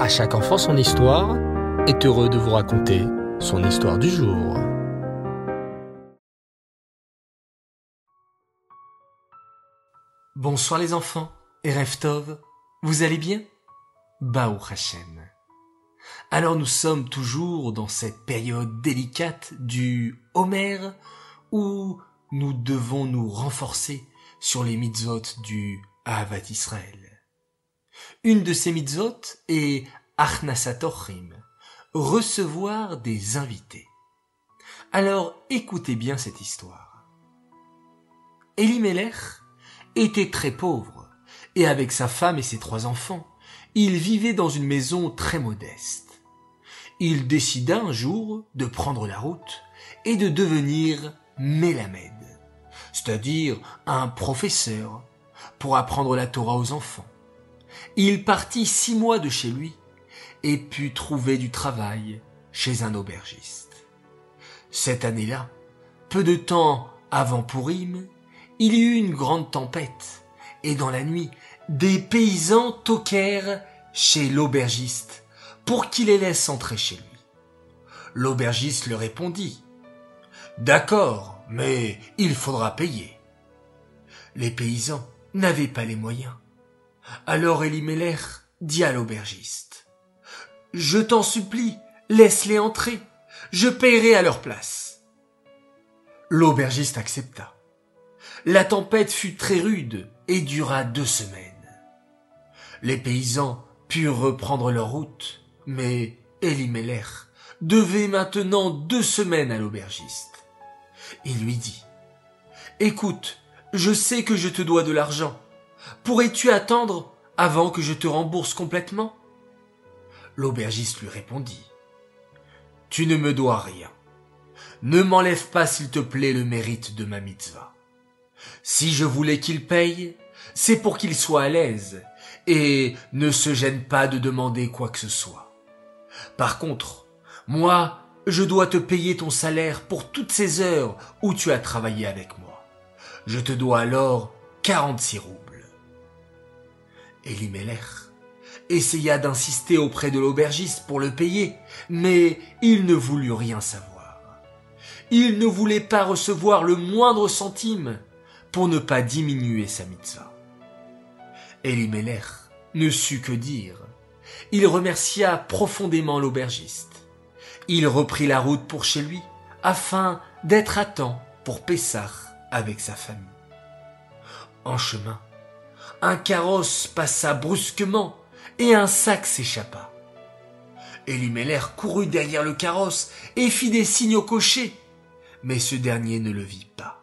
À chaque enfant son histoire est heureux de vous raconter son histoire du jour. Bonsoir les enfants et vous allez bien? Baou Hashem. Alors nous sommes toujours dans cette période délicate du Homer où nous devons nous renforcer sur les mitzvot du Ahavat Israël. Une de ces mitzvot est Achnasatochim, recevoir des invités. Alors écoutez bien cette histoire. Elimelech était très pauvre et avec sa femme et ses trois enfants, il vivait dans une maison très modeste. Il décida un jour de prendre la route et de devenir Mélamed, c'est-à-dire un professeur, pour apprendre la Torah aux enfants. Il partit six mois de chez lui et put trouver du travail chez un aubergiste. Cette année-là, peu de temps avant Pourim, il y eut une grande tempête, et dans la nuit, des paysans toquèrent chez l'aubergiste pour qu'il les laisse entrer chez lui. L'aubergiste leur répondit D'accord, mais il faudra payer. Les paysans n'avaient pas les moyens. Alors Elimelech dit à l'aubergiste Je t'en supplie, laisse-les entrer, je paierai à leur place. L'aubergiste accepta. La tempête fut très rude et dura deux semaines. Les paysans purent reprendre leur route, mais Elimelech devait maintenant deux semaines à l'aubergiste. Il lui dit, Écoute, je sais que je te dois de l'argent. Pourrais-tu attendre avant que je te rembourse complètement? L'aubergiste lui répondit, Tu ne me dois rien. Ne m'enlève pas, s'il te plaît, le mérite de ma mitzvah. Si je voulais qu'il paye, c'est pour qu'il soit à l'aise et ne se gêne pas de demander quoi que ce soit. Par contre, moi, je dois te payer ton salaire pour toutes ces heures où tu as travaillé avec moi. Je te dois alors quarante-six roubles. Elimelech essaya d'insister auprès de l'aubergiste pour le payer, mais il ne voulut rien savoir. Il ne voulait pas recevoir le moindre centime pour ne pas diminuer sa mitzvah. Elimelech ne sut que dire. Il remercia profondément l'aubergiste. Il reprit la route pour chez lui, afin d'être à temps pour Pessah avec sa famille. En chemin, un carrosse passa brusquement et un sac s'échappa. Elimelech courut derrière le carrosse et fit des signes au cocher, mais ce dernier ne le vit pas.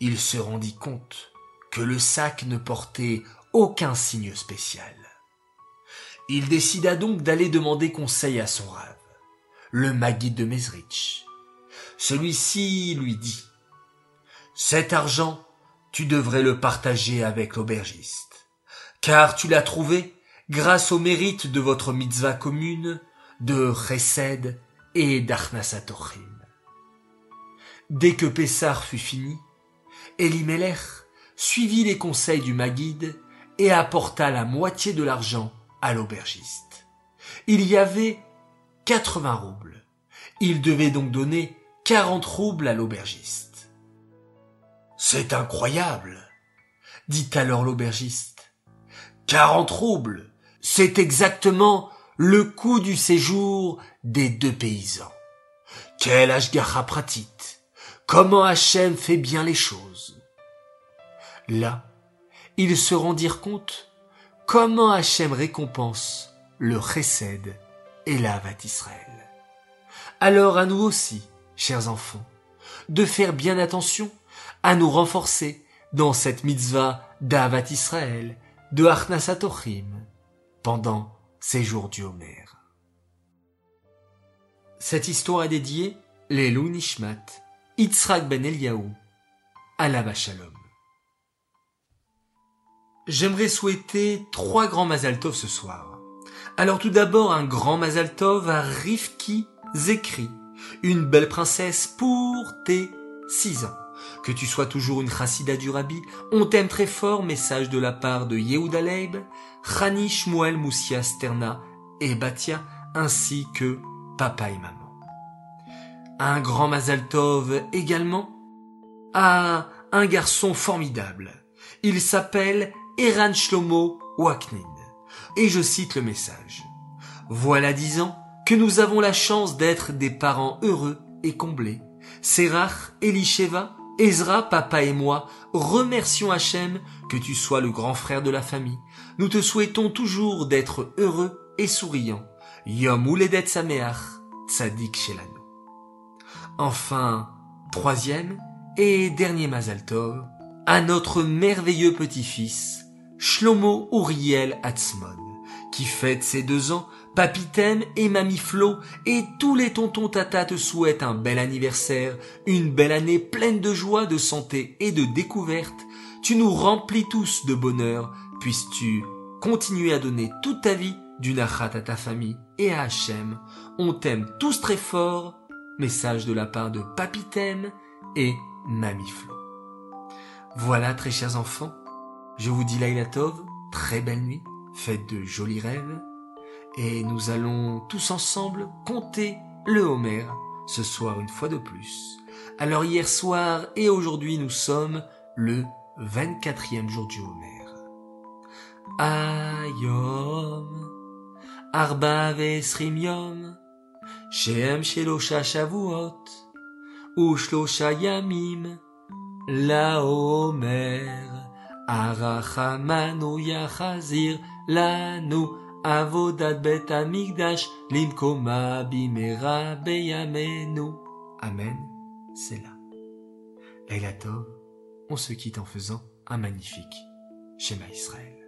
Il se rendit compte que le sac ne portait aucun signe spécial. Il décida donc d'aller demander conseil à son rave, le Maguide de Mezrich. Celui-ci lui dit Cet argent, tu devrais le partager avec l'aubergiste, car tu l'as trouvé grâce au mérite de votre mitzvah commune de Chesed et d'Arnasatochim. Dès que Pessar fut fini, Elimelech suivit les conseils du Maguide et apporta la moitié de l'argent à l'aubergiste. Il y avait quatre-vingts roubles. Il devait donc donner quarante roubles à l'aubergiste. C'est incroyable, dit alors l'aubergiste. Quarante roubles, c'est exactement le coût du séjour des deux paysans. Quel ashgacha pratit Comment Hachem fait bien les choses? Là, ils se rendirent compte comment Hachem récompense le chesed et l'Avat Israël. Alors à nous aussi, chers enfants, de faire bien attention à nous renforcer dans cette mitzvah d'Avat Israël, de Achnasatochim, pendant ces jours du Homer. Cette histoire est dédiée les Nishmat, Yitzhak ben Eliaou, Alava Shalom. J'aimerais souhaiter trois grands Mazaltov ce soir. Alors tout d'abord un grand Mazaltov à Rivki Zekri, une belle princesse pour tes six ans. Que tu sois toujours une chassida du rabbi, on t'aime très fort, message de la part de Yehuda Leib, Chani Shmuel Moussia Sterna et Batia, ainsi que papa et maman. Un grand Mazal Tov également à un garçon formidable. Il s'appelle Eran Shlomo Waknin. Et je cite le message. Voilà dix ans que nous avons la chance d'être des parents heureux et comblés. Serach, Elisheva, Ezra, papa et moi remercions Hachem que tu sois le grand frère de la famille. Nous te souhaitons toujours d'être heureux et souriant. Yom Uledet Sameach, Tzadik Shelanu. Enfin, troisième et dernier Mazal Tov, à notre merveilleux petit-fils, Shlomo Uriel Atzmon, qui fête ses deux ans, Papitem et Mamie Flo et tous les tontons tata te souhaitent un bel anniversaire, une belle année pleine de joie, de santé et de découverte. Tu nous remplis tous de bonheur, puisses-tu continuer à donner toute ta vie du nachat à ta famille et à Hachem. On t'aime tous très fort. Message de la part de Papitem et Mamie Flo. Voilà, très chers enfants, je vous dis Laila Tov, très belle nuit, faites de jolis rêves, et nous allons tous ensemble compter le Homer ce soir une fois de plus. Alors hier soir et aujourd'hui nous sommes le 24e jour du Homer. Ayom, Arba ve'esrim yom, Shem shelosha shavuot, Ushlosha yamim, La Homer, Arachamanu yachazir lanu, Avodat bet amigdash, Limkoma bimera beyamenu. Amen, c'est là. Laila on se quitte en faisant un magnifique schéma Israël.